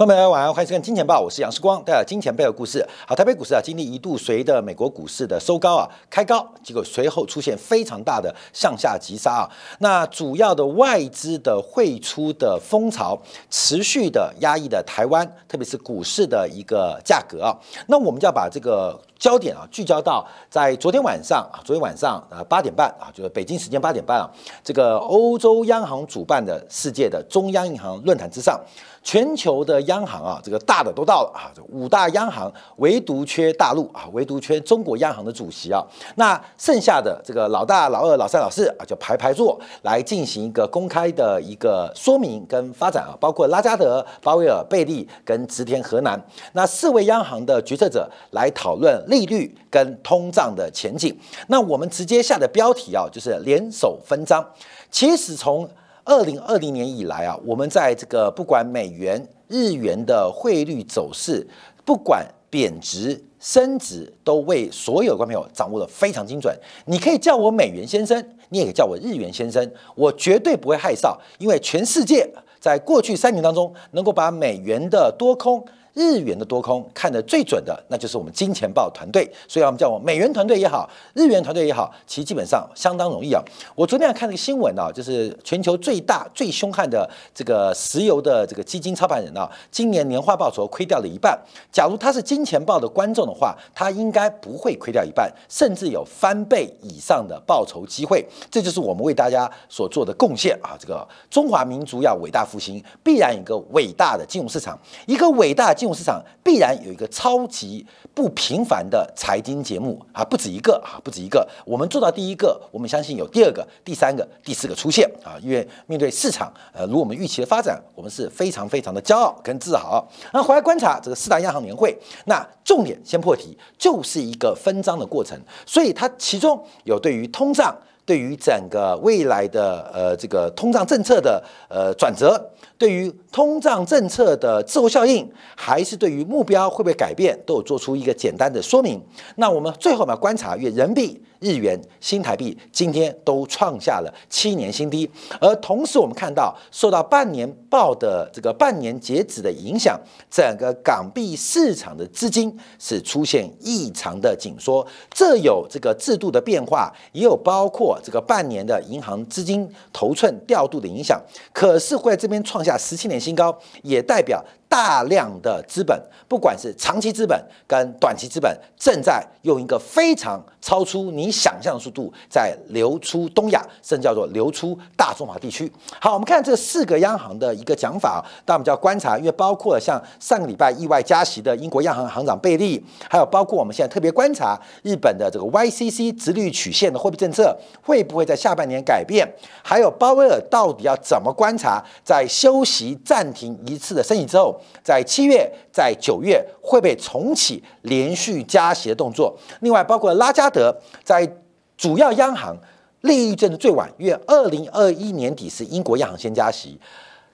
朋友们，晚上好欢迎收看《金钱报》，我是杨世光，带来金钱背后故事。好，台北股市啊，经历一度随着美国股市的收高啊，开高，结果随后出现非常大的向下急杀啊。那主要的外资的汇出的风潮，持续的压抑的台湾，特别是股市的一个价格啊。那我们就要把这个焦点啊，聚焦到在昨天晚上啊，昨天晚上呃八点半啊，就是北京时间八点半啊，这个欧洲央行主办的世界的中央银行论坛之上。全球的央行啊，这个大的都到了啊，这五大央行唯独缺大陆啊，唯独缺中国央行的主席啊。那剩下的这个老大、老二、老三、老四啊，就排排坐来进行一个公开的一个说明跟发展啊，包括拉加德、鲍威尔、贝利跟植田河南，那四位央行的决策者来讨论利率跟通胀的前景。那我们直接下的标题啊，就是联手分赃。其实从二零二零年以来啊，我们在这个不管美元、日元的汇率走势，不管贬值、升值，都为所有观众朋友掌握的非常精准。你可以叫我美元先生，你也可以叫我日元先生，我绝对不会害臊，因为全世界在过去三年当中，能够把美元的多空。日元的多空看得最准的，那就是我们金钱豹团队。所以，我们叫我美元团队也好，日元团队也好，其实基本上相当容易啊。我昨天看那个新闻啊，就是全球最大、最凶悍的这个石油的这个基金操盘人啊，今年年化报酬亏掉了一半。假如他是金钱豹的观众的话，他应该不会亏掉一半，甚至有翻倍以上的报酬机会。这就是我们为大家所做的贡献啊！这个中华民族要伟大复兴，必然一个伟大的金融市场，一个伟大。金市场必然有一个超级不平凡的财经节目啊，不止一个啊，不止一个。我们做到第一个，我们相信有第二个、第三个、第四个出现啊。因为面对市场，呃，如我们预期的发展，我们是非常非常的骄傲跟自豪。那回来观察这个四大央行年会，那重点先破题，就是一个分赃的过程。所以它其中有对于通胀，对于整个未来的呃这个通胀政策的呃转折。对于通胀政策的滞后效应，还是对于目标会不会改变，都有做出一个简单的说明。那我们最后呢，观察越人民币。日元、新台币今天都创下了七年新低，而同时我们看到，受到半年报的这个半年截止的影响，整个港币市场的资金是出现异常的紧缩，这有这个制度的变化，也有包括这个半年的银行资金头寸调度的影响，可是会在这边创下十七年新高，也代表。大量的资本，不管是长期资本跟短期资本，正在用一个非常超出你想象的速度在流出东亚，甚至叫做流出大中华地区。好，我们看这四个央行的一个讲法，但我们就要观察，因为包括像上个礼拜意外加息的英国央行行长贝利，还有包括我们现在特别观察日本的这个 YCC 直率曲线的货币政策会不会在下半年改变，还有鲍威尔到底要怎么观察，在休息暂停一次的升息之后。在七月，在九月会被重启连续加息的动作。另外，包括拉加德在主要央行利率政策最晚，约二零二一年底是英国央行先加息，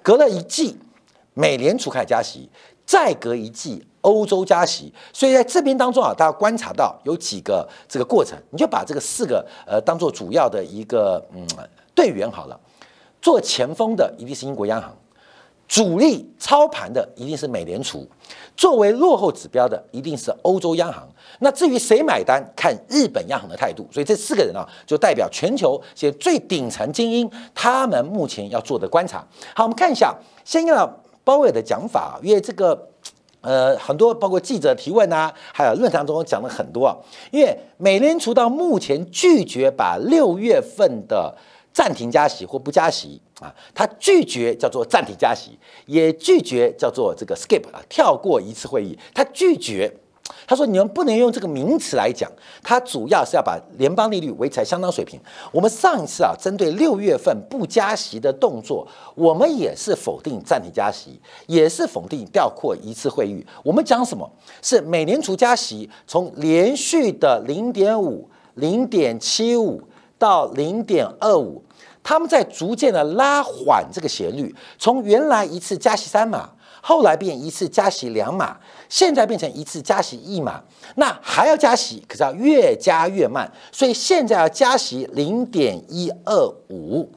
隔了一季，美联储开始加息，再隔一季欧洲加息。所以在这边当中啊，大家观察到有几个这个过程，你就把这个四个呃当做主要的一个嗯队员好了。做前锋的一定是英国央行。主力操盘的一定是美联储，作为落后指标的一定是欧洲央行。那至于谁买单，看日本央行的态度。所以这四个人啊，就代表全球现在最顶层精英，他们目前要做的观察。好，我们看一下，先看鲍威尔的讲法，因为这个呃很多包括记者提问啊，还有论坛中讲了很多啊。因为美联储到目前拒绝把六月份的暂停加息或不加息。啊，他拒绝叫做暂停加息，也拒绝叫做这个 skip 啊，跳过一次会议。他拒绝，他说你们不能用这个名词来讲，他主要是要把联邦利率维持在相当水平。我们上一次啊，针对六月份不加息的动作，我们也是否定暂停加息，也是否定跳过一次会议。我们讲什么是美联储加息，从连续的零点五、零点七五到零点二五。他们在逐渐的拉缓这个斜率，从原来一次加息三码，后来变一次加息两码，现在变成一次加息一码，那还要加息，可是要越加越慢，所以现在要加息零点一二五，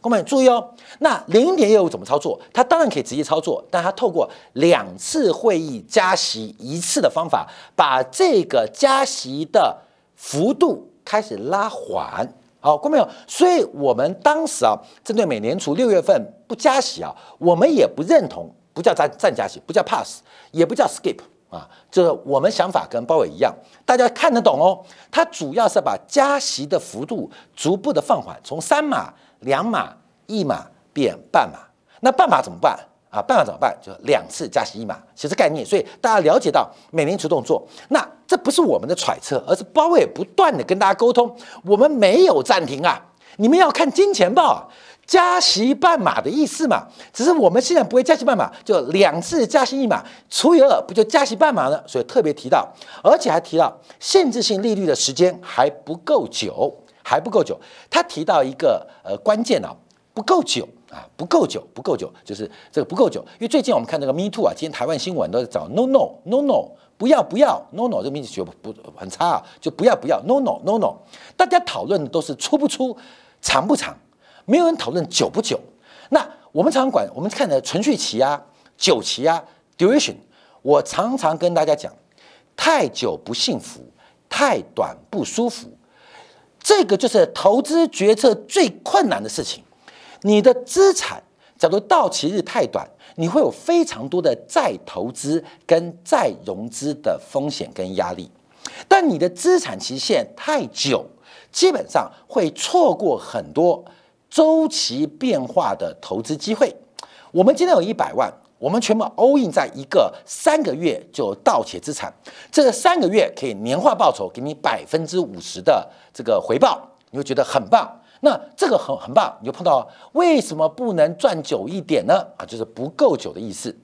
各位注意哦，那零点业务怎么操作？它当然可以直接操作，但它透过两次会议加息一次的方法，把这个加息的幅度开始拉缓。好，各位朋友，所以我们当时啊，针对美联储六月份不加息啊，我们也不认同，不叫暂暂加息，不叫 pass，也不叫 skip。啊，就是我们想法跟鲍伟一样，大家看得懂哦。它主要是把加息的幅度逐步的放缓，从三码、两码、一码变半码。那半码怎么办啊？办法怎么办？就两次加息一码，其实概念。所以大家了解到美联储动作，那这不是我们的揣测，而是鲍伟不断的跟大家沟通，我们没有暂停啊。你们要看金钱报啊。加息半码的意思嘛，只是我们现在不会加息半码，就两次加息一码除以二，不就加息半码了？所以特别提到，而且还提到限制性利率的时间还不够久，还不够久。他提到一个呃关键啊，不够久啊，不够久，不够久，就是这个不够久。因为最近我们看这个 Me Too 啊，今天台湾新闻都在找 No No No No，不要不要 No No，这个名字学不很差啊，就不要不要 No No No No，大家讨论的都是出不出，长不长。没有人讨论久不久，那我们常常管我们看的存续期啊、久期啊、duration。我常常跟大家讲，太久不幸福，太短不舒服。这个就是投资决策最困难的事情。你的资产假如到期日太短，你会有非常多的再投资跟再融资的风险跟压力；但你的资产期限太久，基本上会错过很多。周期变化的投资机会，我们今天有一百万，我们全部 all in 在一个三个月就到期资产，这三个月可以年化报酬给你百分之五十的这个回报，你会觉得很棒。那这个很很棒，你就碰到为什么不能赚久一点呢？啊，就是不够久的意思，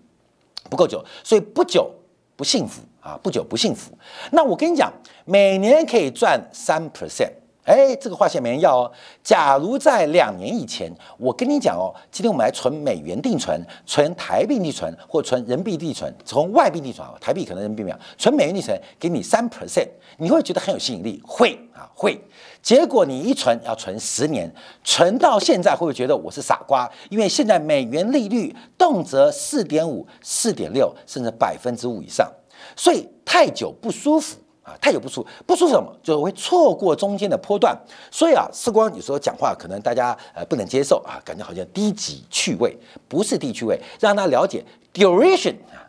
不够久，所以不久不幸福啊，不久不幸福。那我跟你讲，每年可以赚三 percent。哎，这个话线没人要哦。假如在两年以前，我跟你讲哦，今天我们来存美元定存、存台币定存或存人民币定存，从外币定存啊，台币可能人民币没有，存美元定存给你三 percent，你会觉得很有吸引力，会啊会。结果你一存要存十年，存到现在会不会觉得我是傻瓜？因为现在美元利率动辄四点五、四点六，甚至百分之五以上，所以太久不舒服。啊，太有不出，不出什么？就会错过中间的波段。所以啊，时光有时候讲话可能大家呃不能接受啊，感觉好像低级趣味，不是低趣味，让他了解 duration 啊，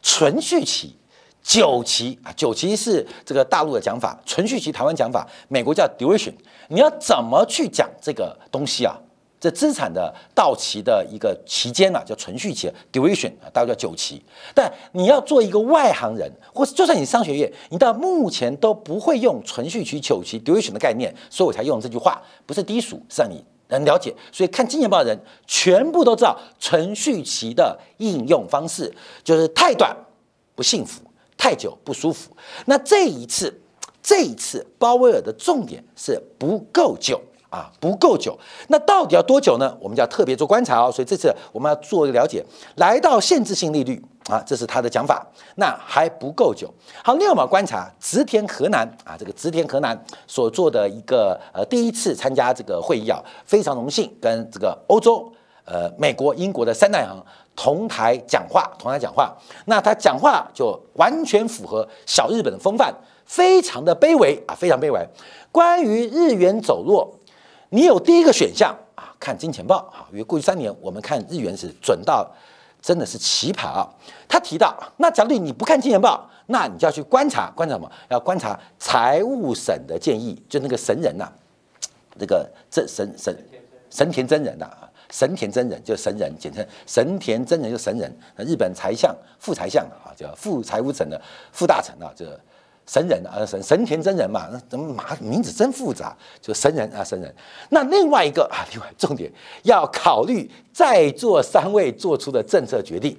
存续期、久期啊，久期是这个大陆的讲法，存续期台湾讲法，美国叫 duration。你要怎么去讲这个东西啊？这资产的到期的一个期间呢，叫存续期 （duration），大概叫久期。但你要做一个外行人，或是就算你商学院，你到目前都不会用存续期、久期 （duration） 的概念，所以我才用这句话，不是低俗，是让你能了解。所以看金钱报的人，全部都知道存续期的应用方式，就是太短不幸福，太久不舒服。那这一次，这一次鲍威尔的重点是不够久。啊，不够久，那到底要多久呢？我们就要特别做观察哦。所以这次我们要做一个了解，来到限制性利率啊，这是他的讲法，那还不够久。好，另外我们观察植田河南啊，这个植田河南所做的一个呃第一次参加这个会议啊，非常荣幸跟这个欧洲、呃美国、英国的三大行同台讲话，同台讲话。那他讲话就完全符合小日本的风范，非常的卑微啊，非常卑微。关于日元走弱。你有第一个选项啊，看金钱报啊，因为过去三年我们看日元是准到真的是奇葩啊。他提到，那假如你不看金钱报，那你就要去观察观察什么？要观察财务省的建议，就那个神人呐，这个这神神神田真人呐，啊神田真人就神人，简称神田真人就神人。日本财相副财相啊，叫副财务省的副大臣啊，这。神人啊，神神田真人嘛，那怎么马名字真复杂？就神人啊，神人。那另外一个啊，另外重点要考虑在座三位做出的政策决定。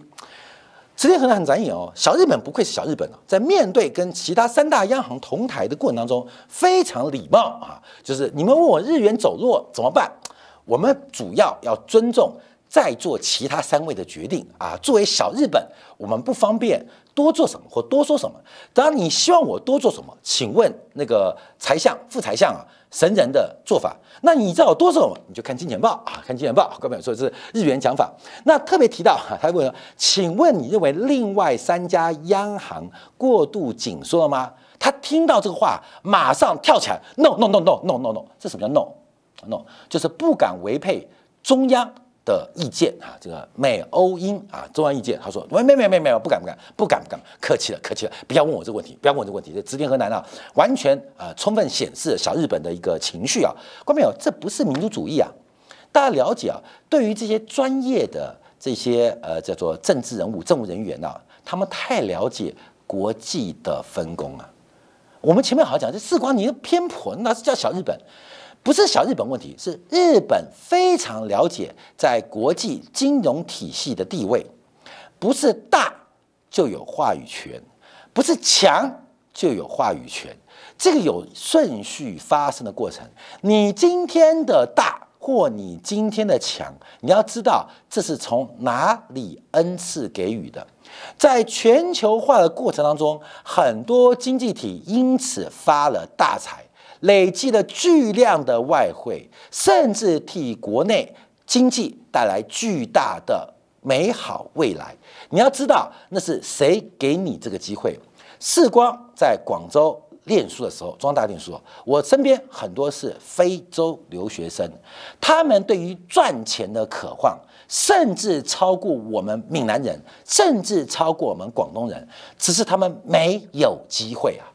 池田恒很展眼哦，小日本不愧是小日本啊，在面对跟其他三大央行同台的过程当中，非常礼貌啊。就是你们问我日元走弱怎么办，我们主要要尊重在座其他三位的决定啊。作为小日本，我们不方便多做什么或多说什么。当然，你希望我多做什么？请问那个财相、副财相啊，神人的做法。那你知道我多做什么？你就看金钱报啊，看金钱报。各位说这是日元讲法。那特别提到哈，他问：请问你认为另外三家央行过度紧缩了吗？他听到这个话，马上跳起来：no no no no no no no！这什么叫 no no？就是不敢违背中央。的意见啊，这个美欧英啊，中央意见，他说没没没没没，不敢不敢不敢不敢，客气了客气了，不要问我这个问题，不要问我这个问题，这直田河南啊，完全啊充分显示小日本的一个情绪啊，观众朋友，这不是民族主义啊，大家了解啊，对于这些专业的这些呃叫做政治人物、政务人员呐，他们太了解国际的分工啊，我们前面好好讲，这事关你的偏颇，那是叫小日本。不是小日本问题，是日本非常了解在国际金融体系的地位，不是大就有话语权，不是强就有话语权，这个有顺序发生的过程。你今天的大或你今天的强，你要知道这是从哪里恩赐给予的。在全球化的过程当中，很多经济体因此发了大财。累积了巨量的外汇，甚至替国内经济带来巨大的美好未来。你要知道，那是谁给你这个机会？世光在广州念书的时候，中央大学念书，我身边很多是非洲留学生，他们对于赚钱的渴望，甚至超过我们闽南人，甚至超过我们广东人，只是他们没有机会啊。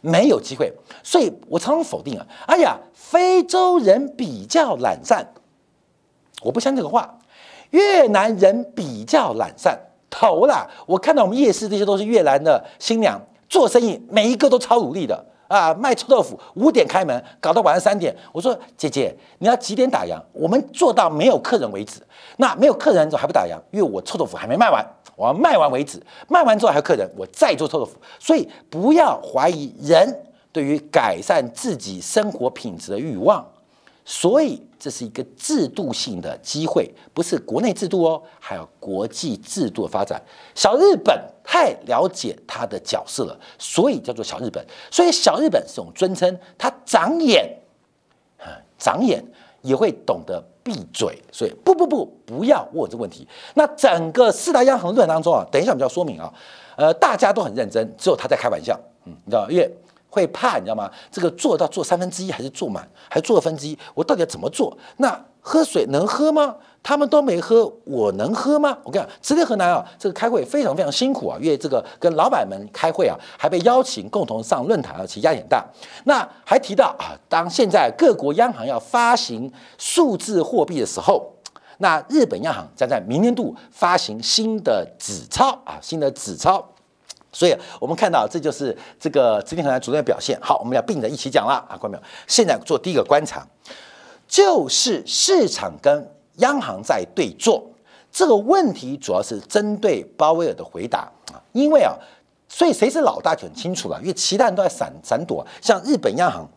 没有机会，所以我常常否定啊！哎呀，非洲人比较懒散，我不相信这个话。越南人比较懒散，头啦！我看到我们夜市这些都是越南的新娘做生意，每一个都超努力的啊！卖臭豆腐，五点开门，搞到晚上三点。我说姐姐，你要几点打烊？我们做到没有客人为止。那没有客人怎么还不打烊，因为我臭豆腐还没卖完。我要卖完为止，卖完之后还有客人，我再做臭豆腐。所以不要怀疑人对于改善自己生活品质的欲望。所以这是一个制度性的机会，不是国内制度哦，还有国际制度的发展。小日本太了解他的角色了，所以叫做小日本。所以小日本是种尊称，他长眼，长眼也会懂得。闭嘴！所以不不不，不要问我这个问题。那整个四大央行论坛当中啊，等一下我们就要说明啊，呃，大家都很认真，只有他在开玩笑，嗯，你知道，因为会怕，你知道吗？这个做到做三分之一还是做满，还做二分之一？我到底要怎么做？那喝水能喝吗？他们都没喝，我能喝吗？我跟你讲，直隶河南啊，这个开会非常非常辛苦啊，因为这个跟老板们开会啊，还被邀请共同上论坛啊，其压力很大。那还提到啊，当现在各国央行要发行数字货币的时候，那日本央行将在明年度发行新的纸钞啊，新的纸钞。所以我们看到，这就是这个直隶河南主任的表现。好，我们要并着一起讲了啊，观众朋友，现在做第一个观察，就是市场跟。央行在对坐，这个问题主要是针对鲍威尔的回答啊，因为啊，所以谁是老大就很清楚了，因为其他人都在闪闪躲。像日本央行，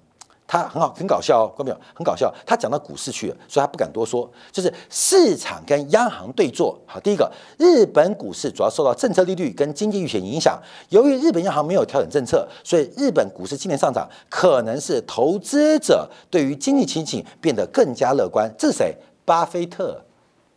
他很好，很搞笑哦，看到？很搞笑，他讲到股市去了，所以他不敢多说。就是市场跟央行对坐。好，第一个，日本股市主要受到政策利率跟经济预期影响，由于日本央行没有调整政策，所以日本股市今年上涨，可能是投资者对于经济前景变得更加乐观。这是谁？巴菲特，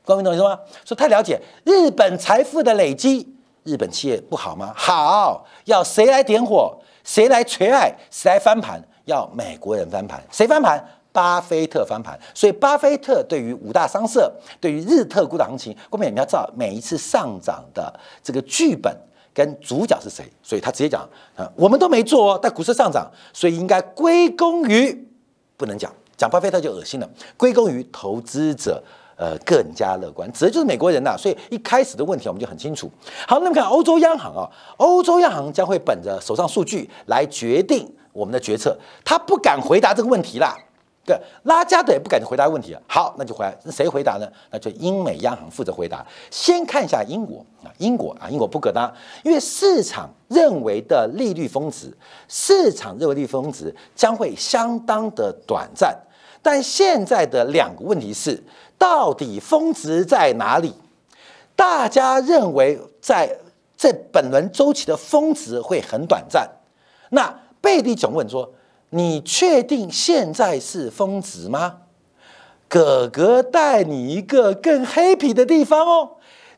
各位懂意思吗？说太了解日本财富的累积，日本企业不好吗？好，要谁来点火？谁来垂爱？谁来翻盘？要美国人翻盘？谁翻盘？巴菲特翻盘。所以，巴菲特对于五大商社，对于日特股的行情，各位你要知道每一次上涨的这个剧本跟主角是谁。所以他直接讲啊，我们都没做哦，但股市上涨，所以应该归功于不能讲。讲巴菲特就恶心了，归功于投资者，呃，更加乐观，指的就是美国人呐。所以一开始的问题我们就很清楚。好，那么看欧洲央行啊，欧洲央行将会本着手上数据来决定我们的决策，他不敢回答这个问题啦。对，拉加德也不敢回答问题。好，那就回来，谁回答呢？那就英美央行负责回答。先看一下英国啊，英国啊，英国不可当，因为市场认为的利率峰值，市场认为利率峰值将会相当的短暂。但现在的两个问题是，到底峰值在哪里？大家认为在这本轮周期的峰值会很短暂。那贝利总问说：“你确定现在是峰值吗？”哥哥带你一个更 happy 的地方哦。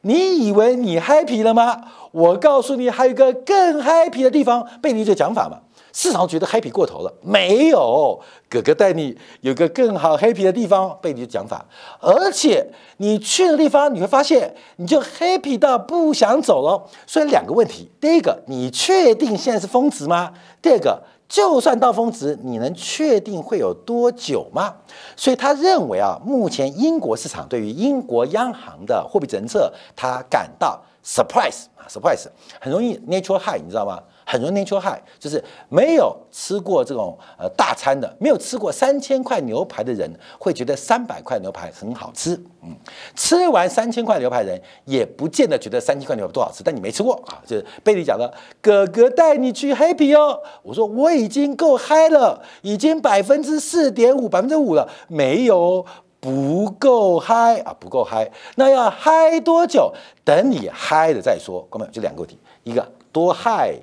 你以为你 happy 了吗？我告诉你，还有一个更 happy 的地方。贝利这讲法嘛。市场觉得 happy 过头了，没有哥哥带你有个更好 happy 的地方，被你的讲法，而且你去的地方你会发现，你就 happy 到不想走了。所以两个问题：第一个，你确定现在是峰值吗？第二个，就算到峰值，你能确定会有多久吗？所以他认为啊，目前英国市场对于英国央行的货币政策，他感到 surprise 啊，surprise 很容易 natural high，你知道吗？很容易念错“嗨就是没有吃过这种呃大餐的，没有吃过三千块牛排的人，会觉得三百块牛排很好吃。嗯，吃完三千块牛排的人，也不见得觉得三千块牛排多好吃。但你没吃过啊，就是贝利讲的，哥哥带你去 happy 哦。我说我已经够嗨了，已经百分之四点五，百分之五了，没有不够嗨啊，不够嗨。那要嗨多久？等你嗨了再说。哥们，就两个问题，一个多嗨。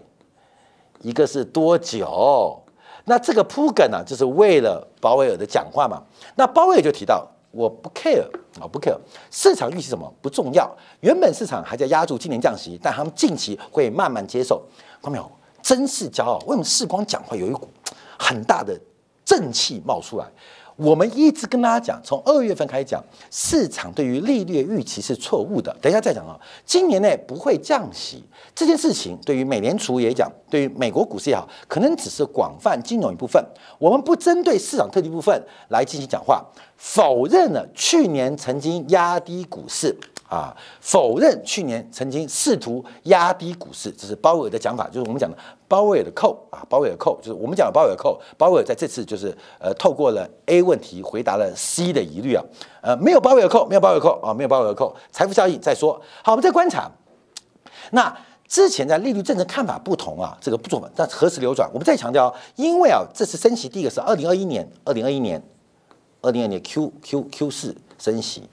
一个是多久？那这个铺梗呢，就是为了鲍威尔的讲话嘛。那鲍威尔就提到，我不 care 啊，不 care 市场预期什么不重要。原本市场还在压住今年降息，但他们近期会慢慢接受。看到没有？真是骄傲。为什么世光讲话有一股很大的正气冒出来？我们一直跟大家讲，从二月份开始讲，市场对于利率的预期是错误的。等一下再讲啊，今年内不会降息这件事情，对于美联储也讲，对于美国股市也好，可能只是广泛金融一部分。我们不针对市场特定部分来进行讲话，否认了去年曾经压低股市。啊，否认去年曾经试图压低股市，这是鲍威尔的讲法，就是我们讲的鲍威尔的扣啊，鲍威尔扣就是我们讲的鲍威尔扣。鲍威尔在这次就是呃，透过了 A 问题回答了 C 的疑虑啊，呃，没有鲍威尔扣，没有鲍威尔扣啊，没有鲍威尔扣，财富效应再说。好，我们再观察，那之前在利率政策看法不同啊，这个不做，但何时流转？我们再强调，因为啊，这次升息第一个是二零二一年，二零二一年，二零二年 Q Q Q 四升息。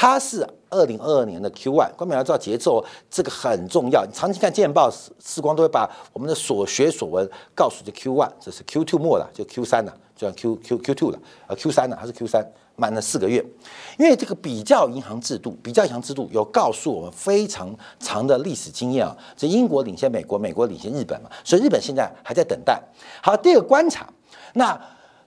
它是二零二二年的 Q one，关键要知道节奏，这个很重要。你长期看见报，时光都会把我们的所学所闻告诉这 Q one，这是 Q two 末了，就 Q 三了，就像 Q Q Q two 了，呃 Q 三了，还是 Q 三，慢了四个月。因为这个比较银行制度，比较银行制度有告诉我们非常长的历史经验啊。这英国领先美国，美国领先日本嘛，所以日本现在还在等待。好，第二个观察，那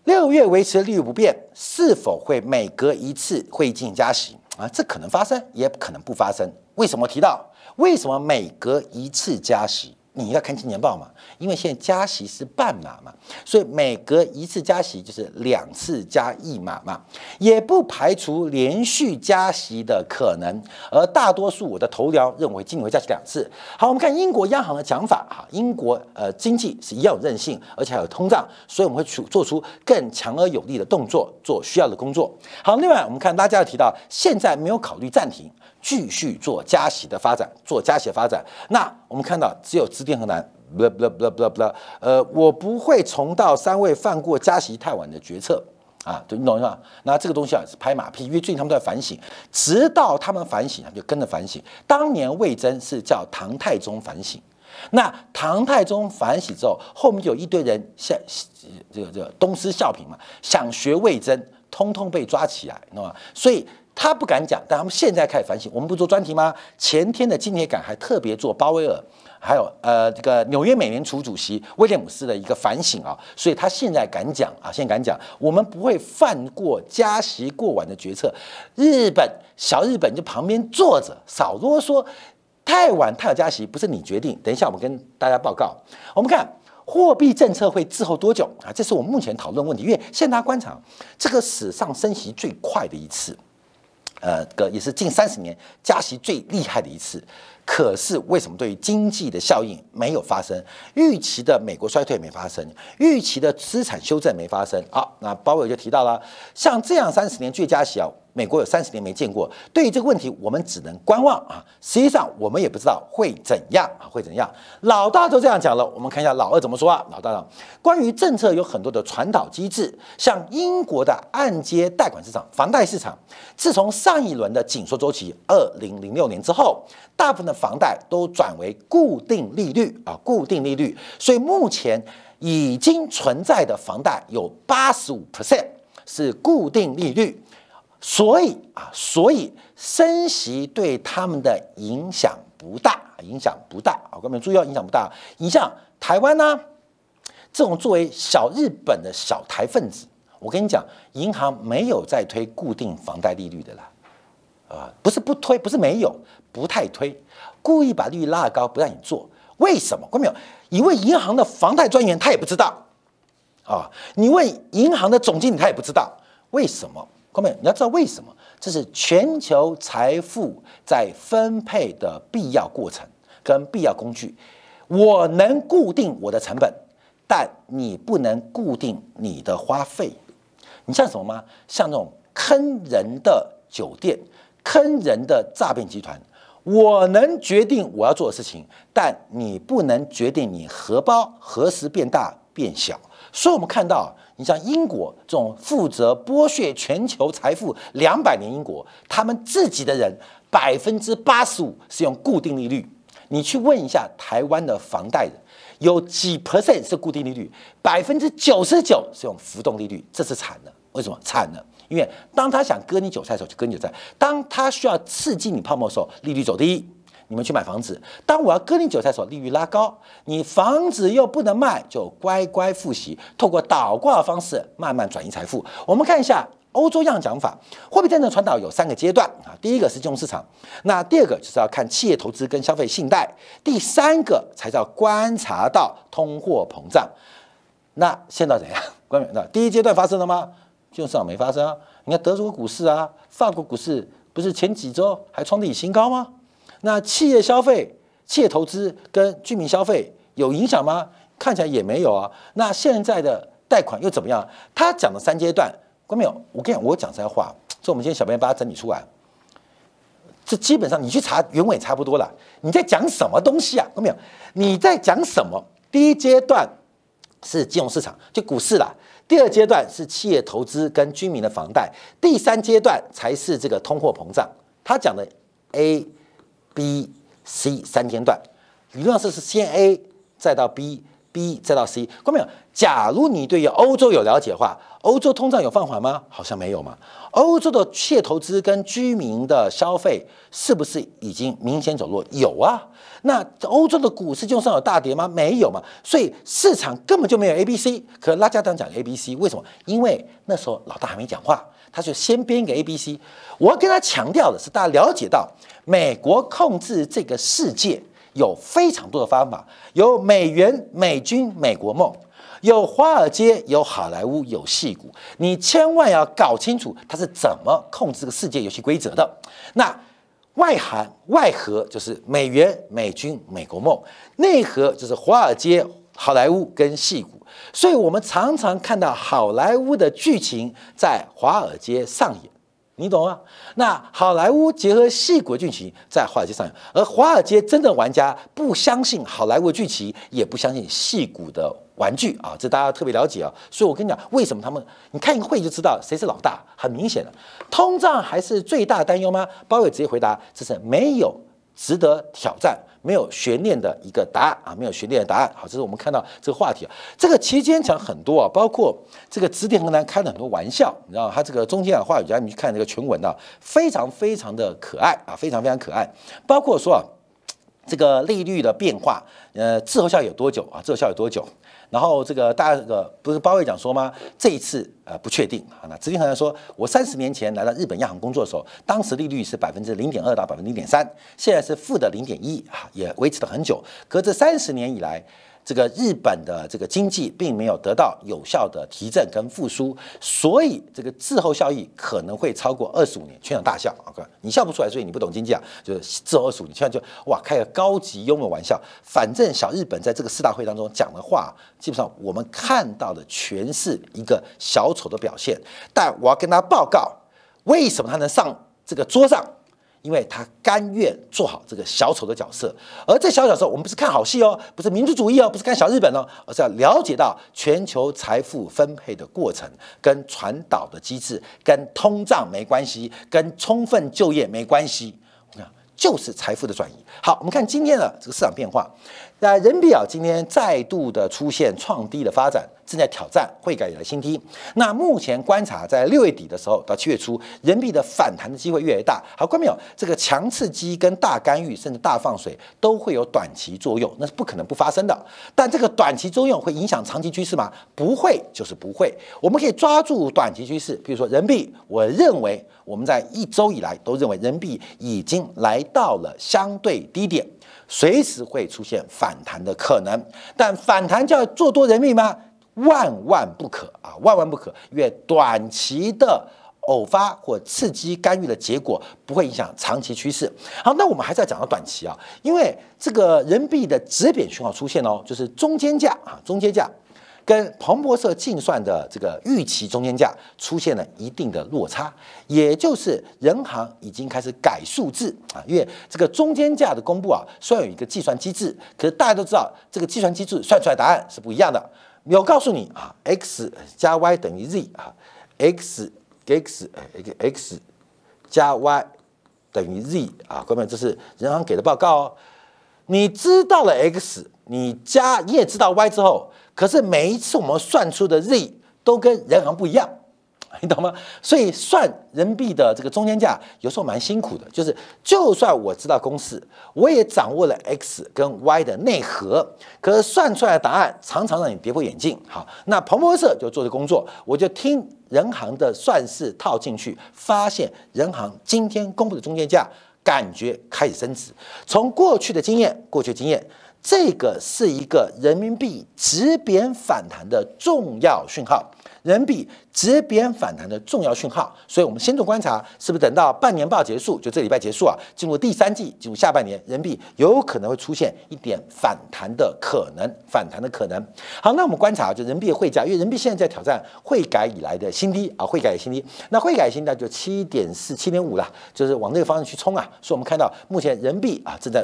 六月维持利率不变，是否会每隔一次会议进行加息？啊，这可能发生，也可能不发生。为什么提到？为什么每隔一次加息？你要看今年报嘛，因为现在加息是半码嘛，所以每隔一次加息就是两次加一码嘛，也不排除连续加息的可能。而大多数我的头条认为今年会加息两次。好，我们看英国央行的讲法哈，英国呃经济是一样有韧性，而且还有通胀，所以我们会去做出更强而有力的动作，做需要的工作。好，另外我们看大家提到，现在没有考虑暂停。继续做加息的发展，做加息的发展。那我们看到只有资电和南，不不不不不，呃，我不会重蹈三位犯过加息太晚的决策啊，对，你懂是吧？那这个东西啊是拍马屁，因为最近他们都在反省，直到他们反省，他们就跟着反省。当年魏征是叫唐太宗反省，那唐太宗反省之后，后面就有一堆人像这个这个东施效颦嘛，想学魏征，通通被抓起来，知道吗？所以。他不敢讲，但他们现在开始反省。我们不做专题吗？前天的今天感还特别做鲍威尔，还有呃这个纽约美联储主席威廉姆斯的一个反省啊，所以他现在敢讲啊，现在敢讲，我们不会犯过加息过晚的决策。日本小日本就旁边坐着，少啰嗦，太晚太早加息不是你决定。等一下我们跟大家报告，我们看货币政策会滞后多久啊？这是我们目前讨论问题，因为现在观察这个史上升息最快的一次。呃，个也是近三十年加息最厉害的一次，可是为什么对于经济的效应没有发生？预期的美国衰退没发生，预期的资产修正没发生。好，那鲍威尔就提到了，像这样三十年最加息啊，美国有三十年没见过，对于这个问题，我们只能观望啊。实际上，我们也不知道会怎样啊，会怎样。老大都这样讲了，我们看一下老二怎么说啊。老大讲，关于政策有很多的传导机制，像英国的按揭贷款市场、房贷市场，自从上一轮的紧缩周期二零零六年之后，大部分的房贷都转为固定利率啊，固定利率。所以目前已经存在的房贷有八十五 percent 是固定利率。所以啊，所以升息对他们的影响不大，影响不大啊，各位注意哦影响不大。你像台湾呢，这种作为小日本的小台分子，我跟你讲，银行没有在推固定房贷利率的啦，啊，不是不推，不是没有，不太推，故意把利率拉高，不让你做。为什么？各位没有？一位银行的房贷专员他也不知道啊，你问银行的总经理他也不知道为什么。各位，你要知道为什么？这是全球财富在分配的必要过程跟必要工具。我能固定我的成本，但你不能固定你的花费。你像什么吗？像那种坑人的酒店、坑人的诈骗集团。我能决定我要做的事情，但你不能决定你荷包何时变大变小。所以，我们看到。你像英国这种负责剥削全球财富两百年，英国他们自己的人百分之八十五是用固定利率。你去问一下台湾的房贷人，有几 percent 是固定利率？百分之九十九是用浮动利率，这是惨的。为什么惨呢？因为当他想割你韭菜的时候就割你韭菜，当他需要刺激你泡沫的时候，利率走低。你们去买房子，当我要割你韭菜的时候，利率拉高，你房子又不能卖，就乖乖复习，透过倒挂的方式慢慢转移财富。我们看一下欧洲样讲法，货币政策传导有三个阶段啊，第一个是金融市场，那第二个就是要看企业投资跟消费信贷，第三个才叫观察到通货膨胀。那现在怎样？关那第一阶段发生了吗？金融市场没发生啊。你看德国股市啊，法国股市不是前几周还创历史新高吗？那企业消费、企业投资跟居民消费有影响吗？看起来也没有啊。那现在的贷款又怎么样？他讲的三阶段，关没有？我跟你讲，我讲这些话，所以我们今天小编把它整理出来。这基本上你去查原文也差不多了。你在讲什么东西啊？关没有？你在讲什么？第一阶段是金融市场，就股市啦。第二阶段是企业投资跟居民的房贷。第三阶段才是这个通货膨胀。他讲的 A。B、C 三阶段，理论上是先 A 再到 B，B 再到 C。看到没有？假如你对于欧洲有了解的话，欧洲通胀有放缓吗？好像没有嘛。欧洲的企业投资跟居民的消费是不是已经明显走弱？有啊。那欧洲的股市就算有大跌吗？没有嘛。所以市场根本就没有 A、B、C。可拉加当讲 A、B、C，为什么？因为那时候老大还没讲话，他就先编一个 A、B、C。我要跟他强调的是，大家了解到。美国控制这个世界有非常多的方法，有美元、美军、美国梦，有华尔街、有好莱坞、有戏骨。你千万要搞清楚它是怎么控制这个世界游戏规则的。那外涵外核就是美元、美军、美国梦，内核就是华尔街、好莱坞跟戏骨。所以我们常常看到好莱坞的剧情在华尔街上演。你懂吗？那好莱坞结合戏骨剧情在华尔街上演，而华尔街真正玩家不相信好莱坞剧情，也不相信戏骨的玩具啊，这大家特别了解啊。所以我跟你讲，为什么他们？你看一个会就知道谁是老大，很明显的，通胀还是最大担忧吗？鲍威直接回答，这是没有值得挑战。没有悬念的一个答案啊，没有悬念的答案。好，这是我们看到这个话题啊。这个期间讲很多啊，包括这个指点河南开了很多玩笑，你知道他这个中间啊话语家，你去看这个全文啊，非常非常的可爱啊，非常非常可爱。包括说啊，这个利率的变化，呃，滞后效有多久啊？滞后效有多久？然后这个大这个不是包伟讲说吗？这一次呃不确定啊。那资金行说，我三十年前来到日本央行工作的时候，当时利率是百分之零点二到百分之零点三，现在是负的零点一啊，也维持了很久。可这三十年以来。这个日本的这个经济并没有得到有效的提振跟复苏，所以这个滞后效益可能会超过二十五年，全场大笑。OK，你笑不出来，所以你不懂经济啊。就是滞后二十五年，千万就哇开个高级幽默玩笑。反正小日本在这个四大会当中讲的话，基本上我们看到的全是一个小丑的表现。但我要跟大家报告，为什么他能上这个桌上？因为他甘愿做好这个小丑的角色，而这小丑时候我们不是看好戏哦，不是民族主义哦，不是看小日本哦，而是要了解到全球财富分配的过程，跟传导的机制，跟通胀没关系，跟充分就业没关系，你看就是财富的转移。好，我们看今天的这个市场变化，那人民币啊今天再度的出现创低的发展。正在挑战汇改以来新低。那目前观察，在六月底的时候到七月初，人民币的反弹的机会越来越大。好，关没有？这个强刺激跟大干预，甚至大放水，都会有短期作用，那是不可能不发生的。但这个短期作用会影响长期趋势吗？不会，就是不会。我们可以抓住短期趋势，比如说人民币，我认为我们在一周以来都认为人民币已经来到了相对低点，随时会出现反弹的可能。但反弹叫做多人民币吗？万万不可啊！万万不可，因为短期的偶发或刺激干预的结果不会影响长期趋势。好，那我们还是要讲到短期啊，因为这个人民币的止贬讯号出现哦，就是中间价啊，中间价跟彭博社计算的这个预期中间价出现了一定的落差，也就是人行已经开始改数字啊，因为这个中间价的公布啊，虽然有一个计算机制，可是大家都知道这个计算机制算出来答案是不一样的。有告诉你啊，x 加 y 等于 z 啊，x x x 加 y 等于 z 啊，各位这是人行给的报告哦。你知道了 x，你加你也知道 y 之后，可是每一次我们算出的 z 都跟人行不一样。你懂吗？所以算人民币的这个中间价有时候蛮辛苦的，就是就算我知道公式，我也掌握了 x 跟 y 的内核，可是算出来的答案常常让你跌破眼镜。好，那彭博社就做这工作，我就听人行的算式套进去，发现人行今天公布的中间价感觉开始升值。从过去的经验，过去经验，这个是一个人民币止贬反弹的重要讯号。人民币直贬反弹的重要讯号，所以我们先做观察，是不是等到半年报结束，就这礼拜结束啊，进入第三季，进入下半年，人民币有可能会出现一点反弹的可能，反弹的可能。好，那我们观察就人民币汇价，因为人民币现在在挑战汇改以来的新低啊，汇改新低，那汇改新低就七点四、七点五了，就是往这个方向去冲啊。所以我们看到目前人民币啊正在。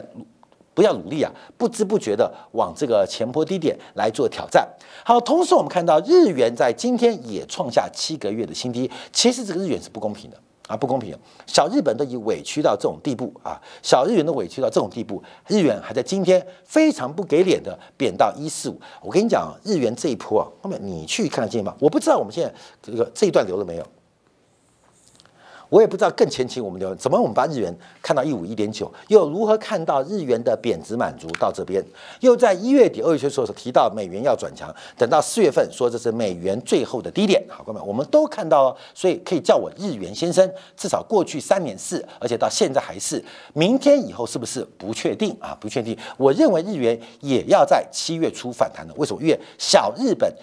不要努力啊，不知不觉的往这个前坡低点来做挑战。好，同时我们看到日元在今天也创下七个月的新低。其实这个日元是不公平的啊，不公平。小日本都已委屈到这种地步啊，小日元都委屈到这种地步，日元还在今天非常不给脸的贬到一四五。我跟你讲，日元这一波啊，后面你去看得见吗？我不知道我们现在这个这一段留了没有。我也不知道更前期我们留怎么我们把日元看到一五一点九，又如何看到日元的贬值满足到这边，又在一月底二月初的时候提到美元要转强，等到四月份说这是美元最后的低点，好，朋友们我们都看到了，所以可以叫我日元先生，至少过去三年是，而且到现在还是，明天以后是不是不确定啊？不确定，我认为日元也要在七月初反弹的，为什么？因为小日本。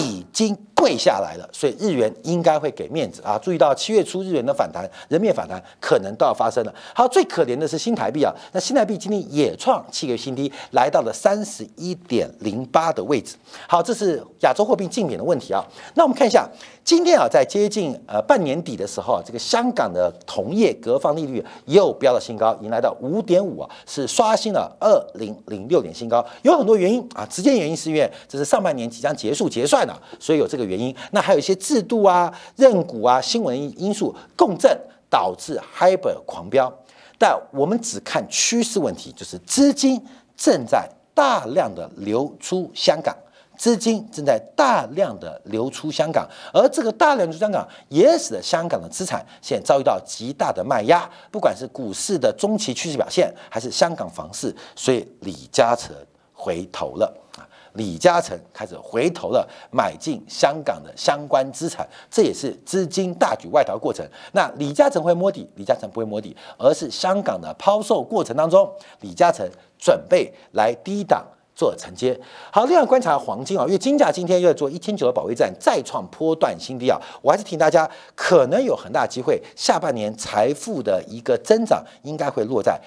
已经跪下来了，所以日元应该会给面子啊！注意到七月初日元的反弹，人面反弹可能都要发生了。好，最可怜的是新台币啊，那新台币今天也创七个新低，来到了三十一点零八的位置。好，这是亚洲货币竞贬的问题啊。那我们看一下。今天啊，在接近呃半年底的时候啊，这个香港的同业隔方利率又飙到新高，迎来到五点五啊，是刷新了二零零六年新高。有很多原因啊，直接原因是因为这是上半年即将结束结算了，所以有这个原因。那还有一些制度啊、认股啊、新闻因素共振，导致 Hyper 狂飙。但我们只看趋势问题，就是资金正在大量的流出香港。资金正在大量的流出香港，而这个大量流出香港也使得香港的资产现遭遇到极大的卖压，不管是股市的中期趋势表现，还是香港房市，所以李嘉诚回头了啊！李嘉诚开始回头了，买进香港的相关资产，这也是资金大举外逃过程。那李嘉诚会摸底？李嘉诚不会摸底，而是香港的抛售过程当中，李嘉诚准备来低档。做承接好，另外观察黄金啊，因为金价今天又要做一千九的保卫战，再创波段新低啊，我还是提醒大家，可能有很大机会，下半年财富的一个增长应该会落在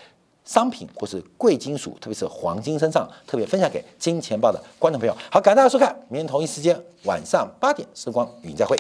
商品或是贵金属，特别是黄金身上。特别分享给金钱豹的观众朋友，好，感谢大家收看，明天同一时间晚上八点，时光与您再会。